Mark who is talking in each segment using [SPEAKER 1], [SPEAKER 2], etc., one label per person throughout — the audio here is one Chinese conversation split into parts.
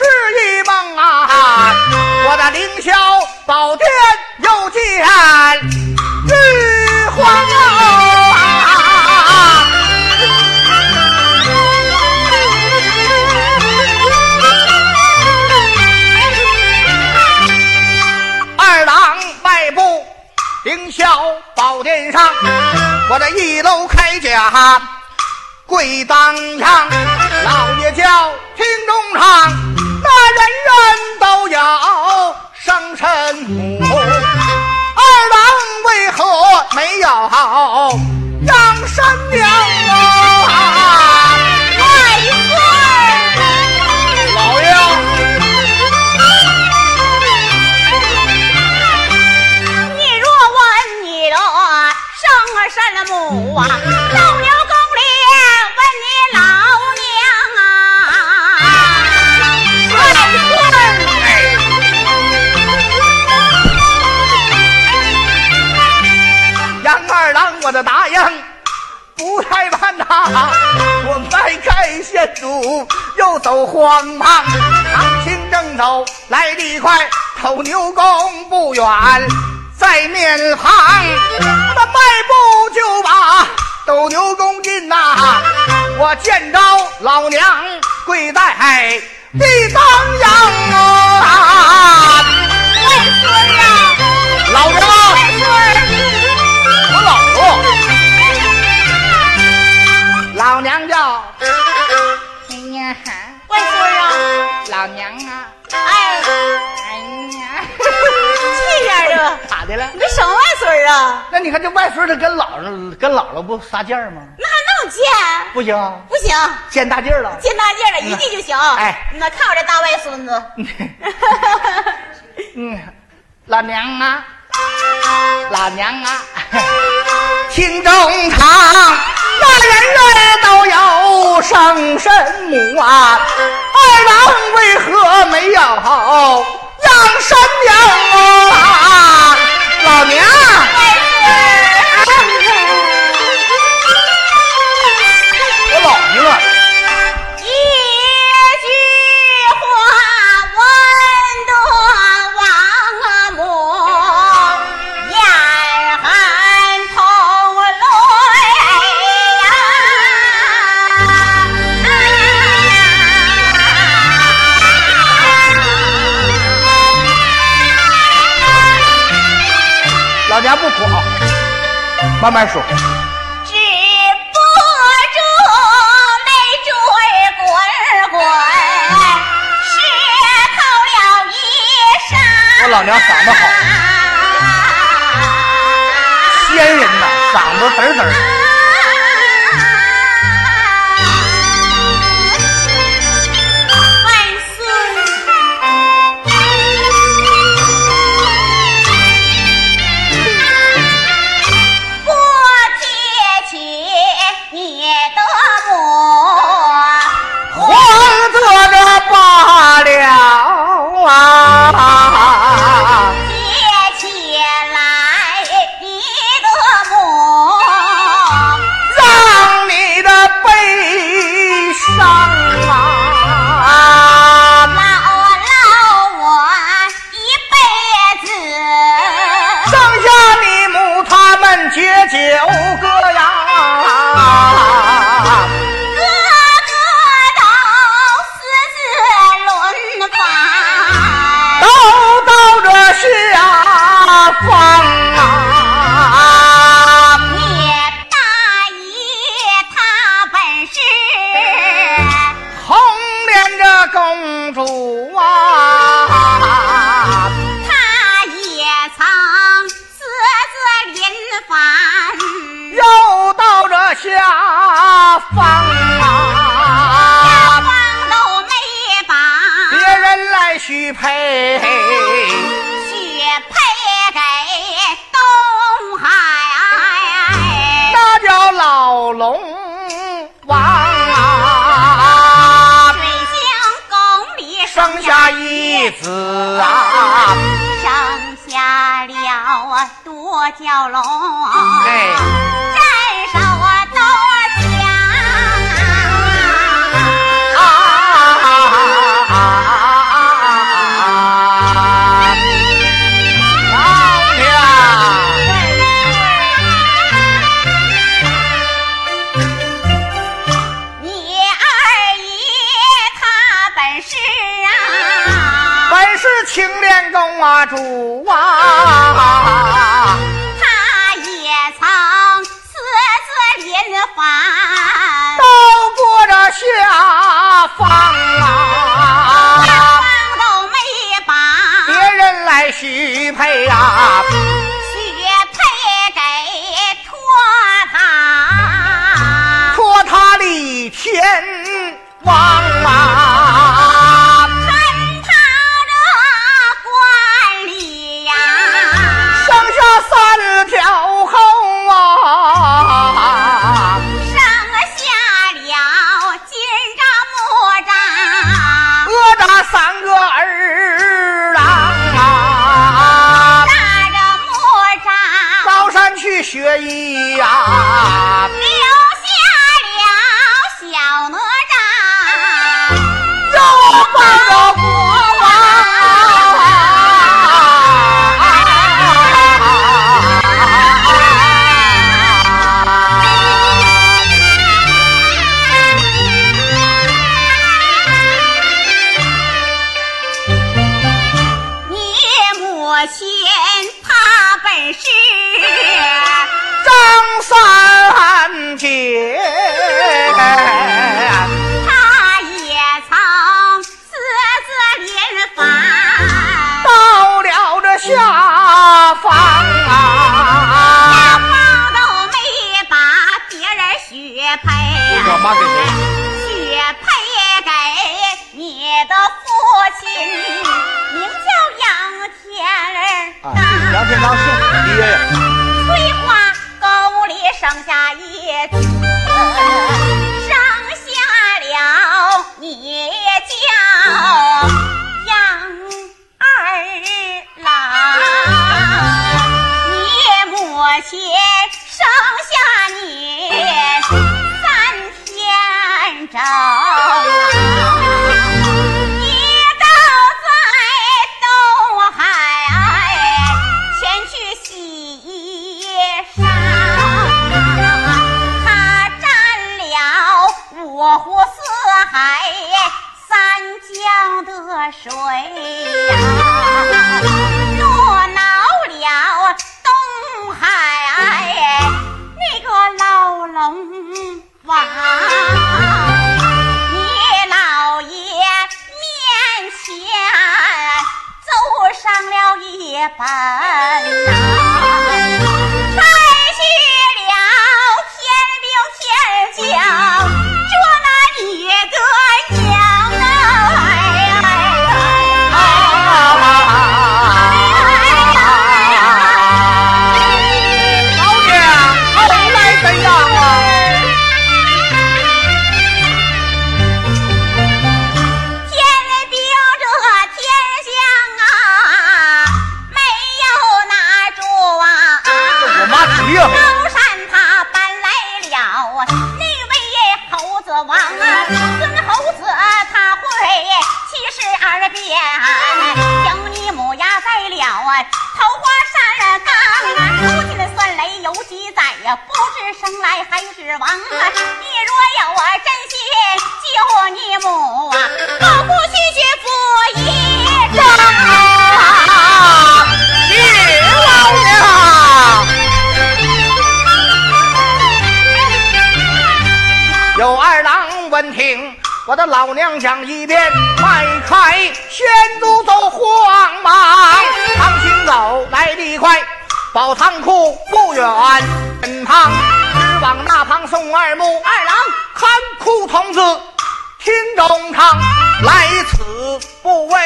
[SPEAKER 1] 是一梦啊！我的凌霄宝殿又见玉皇啊！二郎迈步凌霄宝殿上，我这一楼开甲跪当阳，老爷叫厅中唱，那人人都有生身母。二郎为何没有杨三娘啊？
[SPEAKER 2] 外孙
[SPEAKER 1] 老爷。
[SPEAKER 2] 你若问你的生身母啊，
[SPEAKER 1] 答应，不太慢呐、我迈开线路，又走荒忙，长行正走来得快，头牛宫不远，在面旁，我的迈步就把斗牛宫进呐、我见着老娘跪在地当阳啊，
[SPEAKER 2] 外孙呀，
[SPEAKER 1] 老娘。老娘叫，哎呀，
[SPEAKER 2] 外孙啊，
[SPEAKER 1] 老娘啊，
[SPEAKER 2] 哎，
[SPEAKER 1] 哎呀，
[SPEAKER 2] 这样的，
[SPEAKER 1] 咋的了？
[SPEAKER 2] 你这什么外孙啊？
[SPEAKER 1] 那你看这外孙他跟姥姥跟姥姥不撒劲儿吗？
[SPEAKER 2] 那还能贱？
[SPEAKER 1] 不行，
[SPEAKER 2] 不行，
[SPEAKER 1] 见大劲儿了。
[SPEAKER 2] 见大劲儿了，一进就行。
[SPEAKER 1] 哎
[SPEAKER 2] 那看我这大外孙子，
[SPEAKER 1] 嗯，老娘啊，老娘啊，厅中堂那人人都有生身母啊，二郎为何没有养身娘啊？老娘，慢慢说。
[SPEAKER 2] 止不住泪水滚滚，湿透了衣裳。
[SPEAKER 1] 我老娘嗓子好仙人呐，嗓子嘚嘚啊。
[SPEAKER 2] 多
[SPEAKER 1] 学艺呀、妈给
[SPEAKER 2] 钱？的老娘
[SPEAKER 1] 讲一遍，迈开先祖走慌忙，唐行走来得快，宝仓库不远身旁，直往那旁送二目
[SPEAKER 2] 二郎
[SPEAKER 1] 看库童子听中唱，来此不为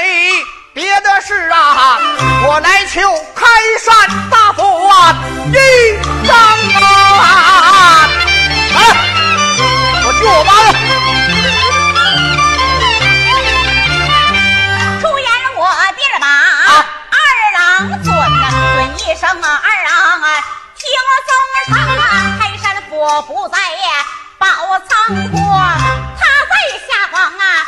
[SPEAKER 1] 别的事啊，我来求开山大佛一张啊！哎，我救我妈了。
[SPEAKER 2] 一声啊，二郎啊，听宗上啊，开山佛不在宝仓库，他在下方啊，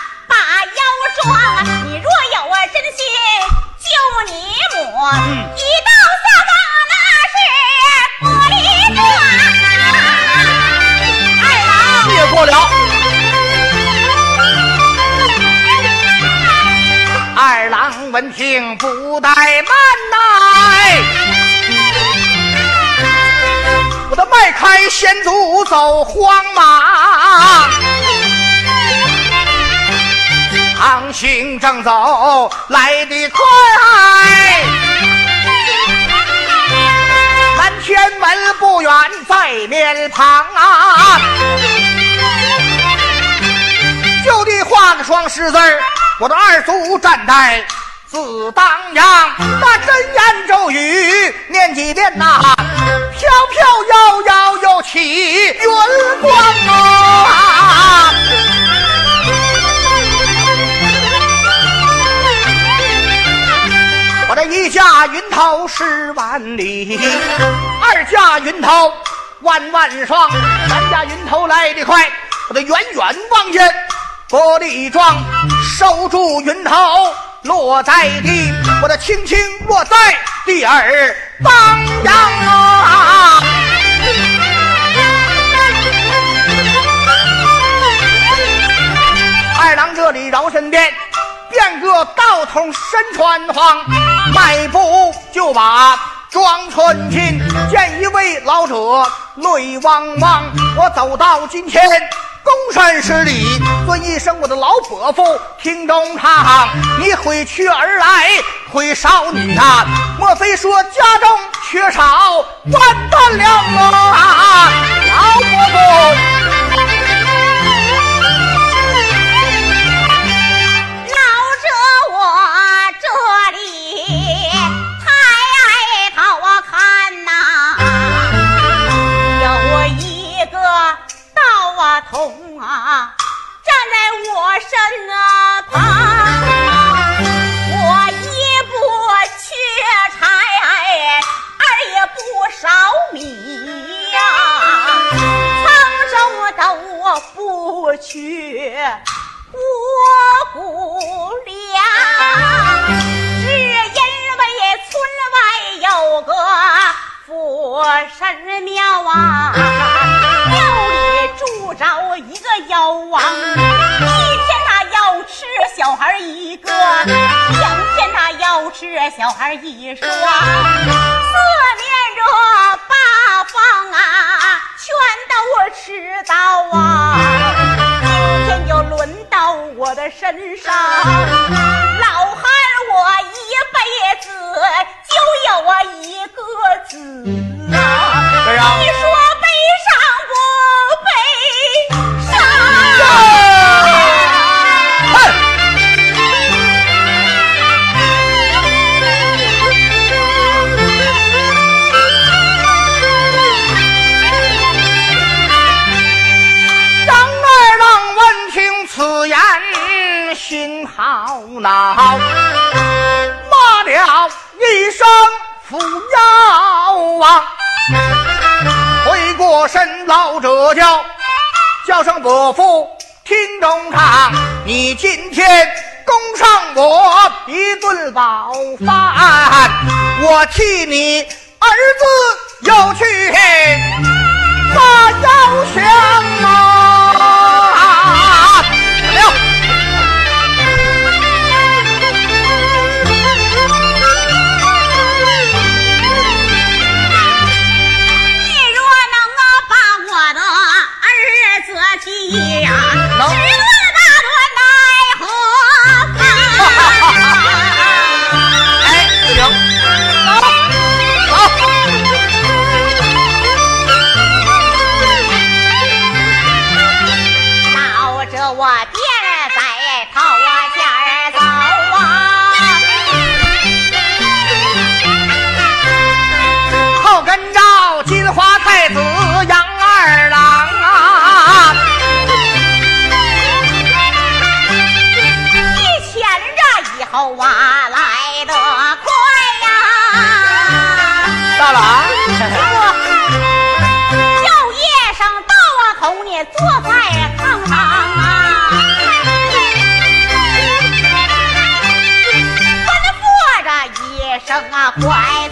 [SPEAKER 1] 快开先祖走荒马，唐行正走来得快，南天门不远在面旁啊。就地画个双十字我的二祖站在自当阳，那真言咒语念几遍呐、飘飘摇摇又起云光啊！我的一架云头十万里，二架云头万万双，三架云头来得快，我的远远望见玻璃桩，收住云头落在地，我的轻轻落在地儿当阳啊！二郎这里饶身边，变个道童身穿黄，迈步就把庄春进。见一位老者泪汪汪，我走到近前。躬身施礼，尊一声我的老伯父，听中唱，你悔去而来，悔少女啊！莫非说家中缺少万担粮啊？老伯父。
[SPEAKER 2] 身上，老汉我一辈子就有啊一个子啊。你说”，
[SPEAKER 1] 回过身，老者叫叫声伯父，听中唱，你今天供上我一顿饱饭，我替你儿子又去把腰香啊！
[SPEAKER 2] 生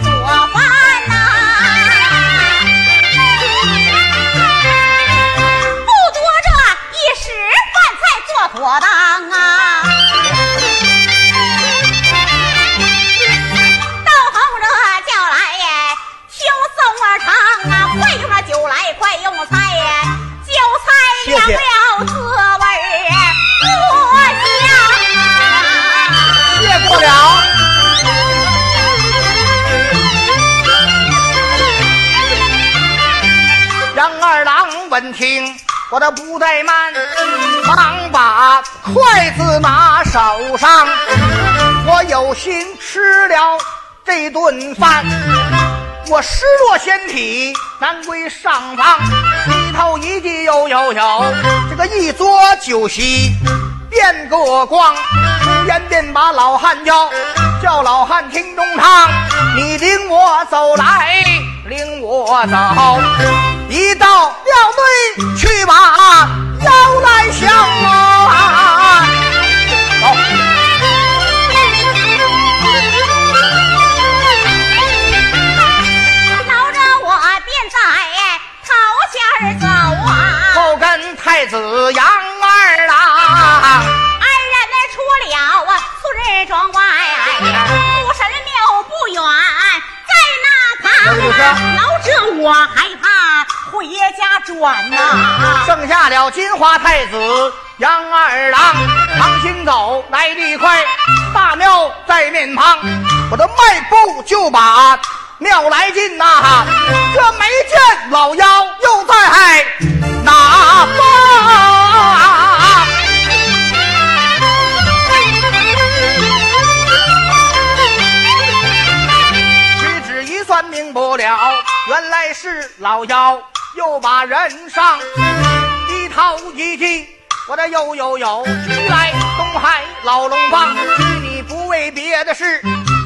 [SPEAKER 1] 顿饭，我失落仙体难归上房。里头一地有有有，这个一桌酒席变个光。出言便把老汉叫，叫老汉听中堂，你领我走来，领我走，一到庙内去把腰来降啊！走。
[SPEAKER 2] 头前儿走啊，
[SPEAKER 1] 后跟太子杨二郎，
[SPEAKER 2] 二人呢出了啊村庄外，不神庙不远，在那旁
[SPEAKER 1] 有
[SPEAKER 2] 啊，挠着我害怕回家转呐、
[SPEAKER 1] 剩下了金花太子杨二郎，唐行走来得快，大庙在面旁，我的迈步就把庙来劲呐、这没见老妖又在哪方？屈指一算明不了，原来是老妖又把人上一掏一提，我的有有有，你来东海老龙帮，拘你不为别的事，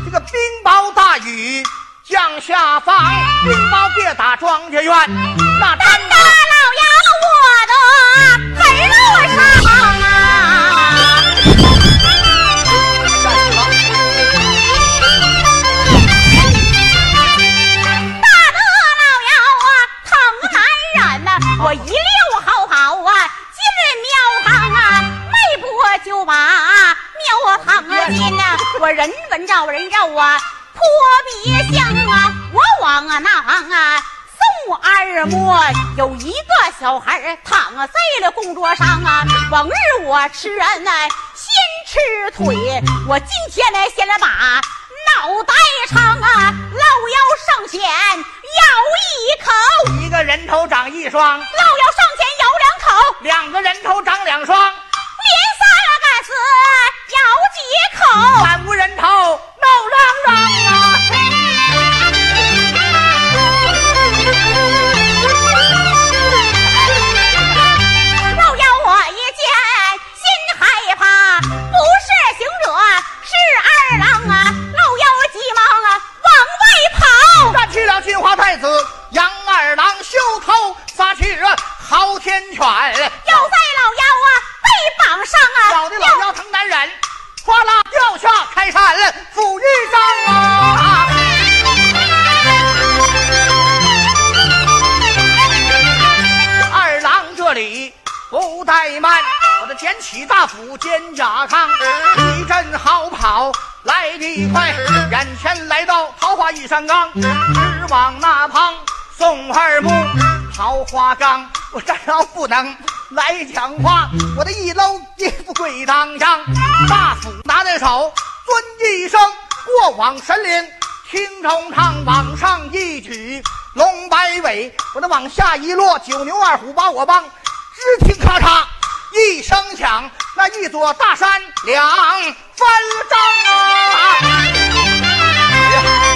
[SPEAKER 1] 这个冰雹大雨降下方，冰雹别打庄稼院，那单
[SPEAKER 2] 大老妖我的坟路上啊，大哥老妖啊，疼难忍呐、我一溜好跑啊，进庙堂啊，没过就把庙堂啊进呐、我人闻着人肉啊，扑鼻香啊，我往啊那旁啊。宋二摸有一个小孩儿躺啊在了供桌上啊，往日我吃人呢、先吃腿，我今天呢先来把脑袋尝啊，老妖上前咬一口，
[SPEAKER 1] 一个人头长一双，
[SPEAKER 2] 老妖上前咬两口，
[SPEAKER 1] 两个人头长两双，
[SPEAKER 2] 连三个死咬几口。
[SPEAKER 1] 三无人头闹嚷嚷啊！
[SPEAKER 2] 老妖我一见心害怕，不是行者是二郎啊！老妖急忙啊往外跑，
[SPEAKER 1] 站起了金花太子杨二郎，袖头撒起昊天犬，
[SPEAKER 2] 要在老妖啊背膀上啊，
[SPEAKER 1] 咬的老妖疼难忍，哗啦掉下开山斧一张啊！二郎这里不怠慢，我的捡起大斧肩甲扛，一阵好跑来得快，眼前来到桃花玉山岗，直往那旁送二木桃花岗，我站着不能来讲话，我的一搂衣服跪当上，大斧拿在手，尊一声过往神灵。听中唱往上一举，龙摆尾，我的往下一落，九牛二虎把我帮。只听咔嚓一声响，那一座大山两分张啊！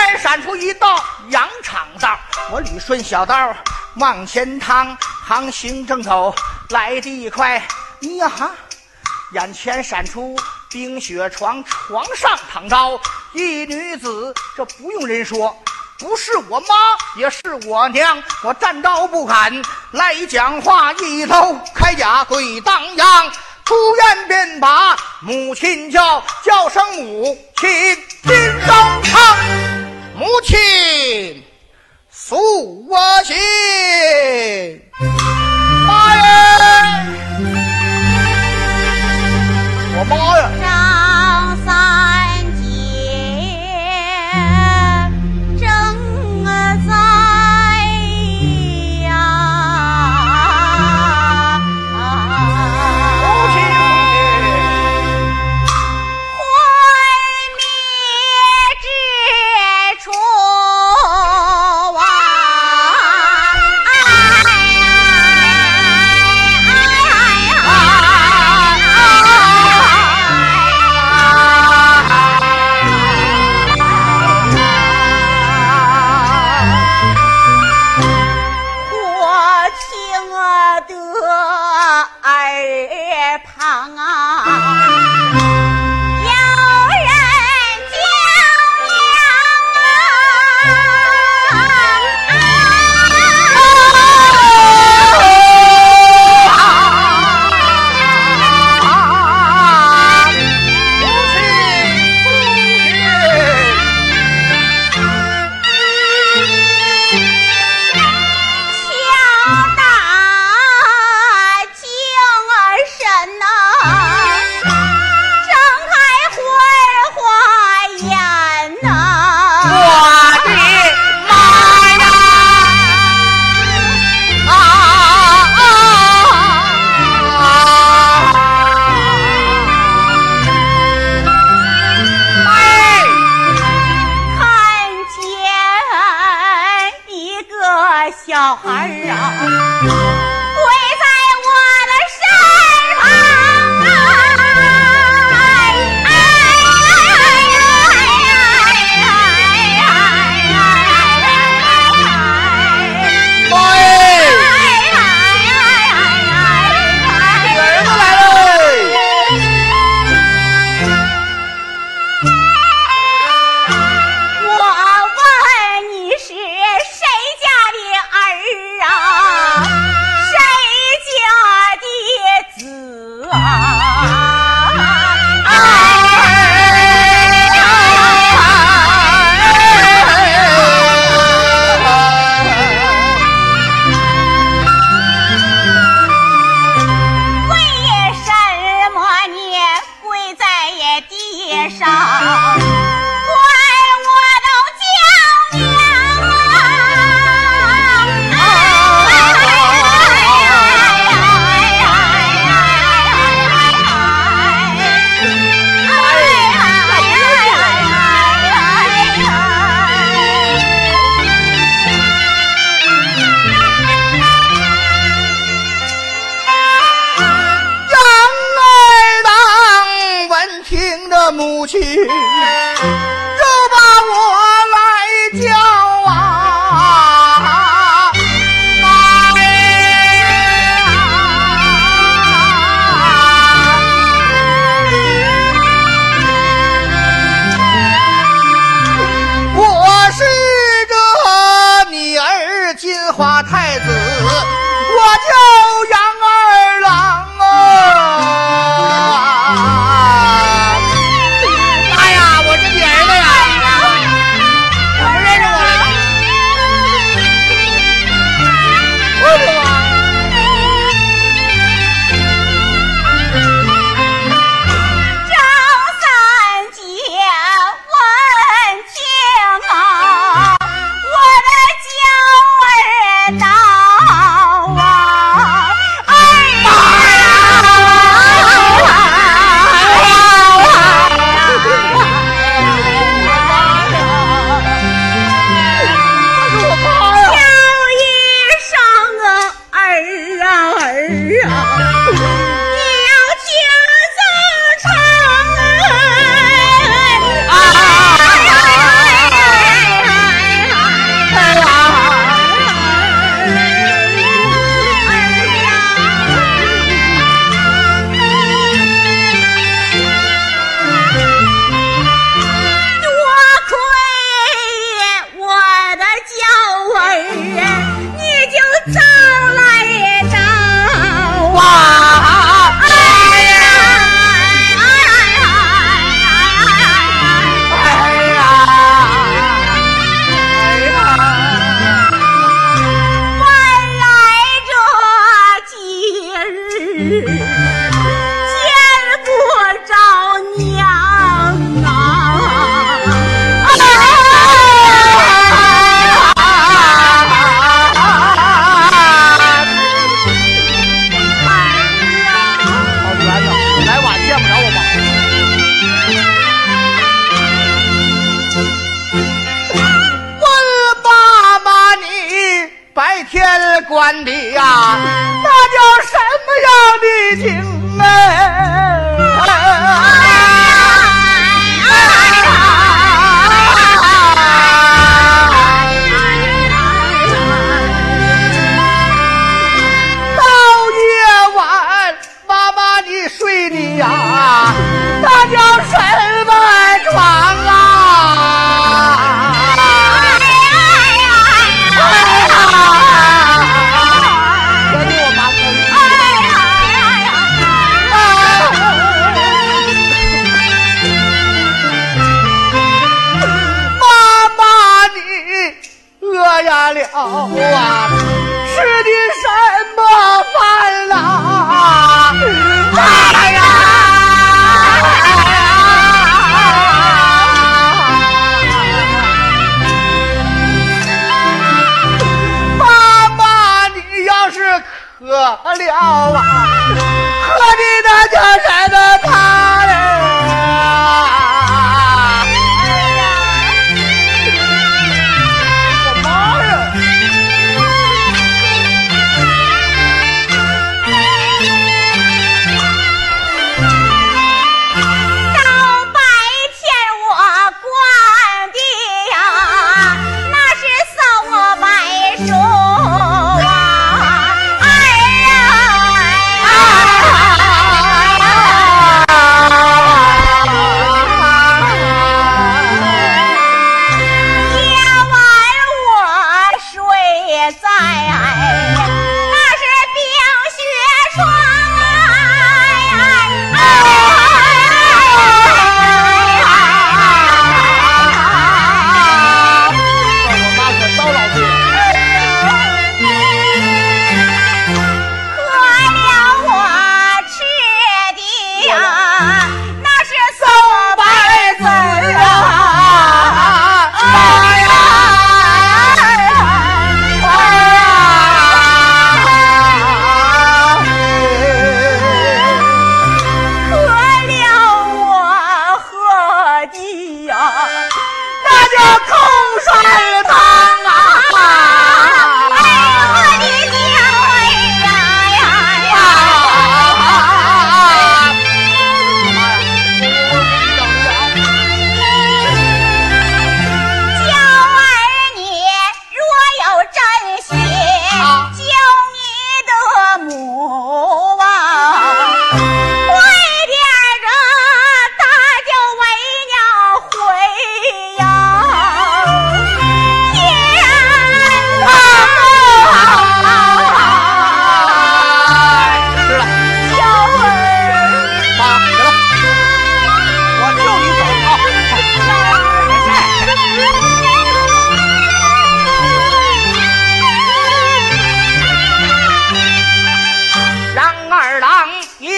[SPEAKER 1] 中间闪出一道羊肠道，我捋顺小道往前趟，行行正走来得快。
[SPEAKER 2] 你呀，眼前闪出冰雪床，床上躺着一女子，这不用人说，不是我妈，也是我娘。我站到不敢来讲话，一头铠甲鬼当阳，出院便把母亲叫，叫声母亲听中堂，母亲诉我心，妈呀！我妈呀！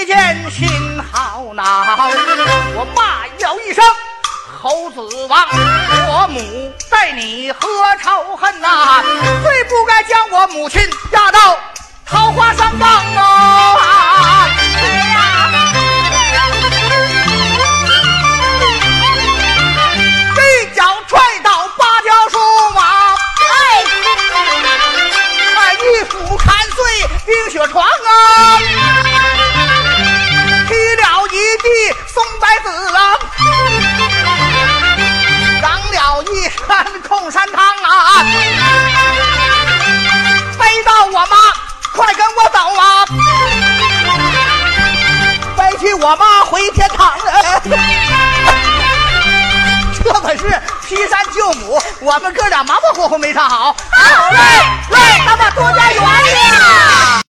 [SPEAKER 3] 一
[SPEAKER 1] 见心好恼，我骂叫一声猴子王，我母待你何仇恨呐、最不该将我母亲压到桃花上当啊！一脚踹倒芭蕉树啊！哎，一斧砍碎冰雪床啊！山空山汤啊！背到我妈，快跟我走啊！背起我妈回天堂。这可是劈山救母，我们哥俩马马虎虎没唱好。好嘞，来，咱们多加原谅。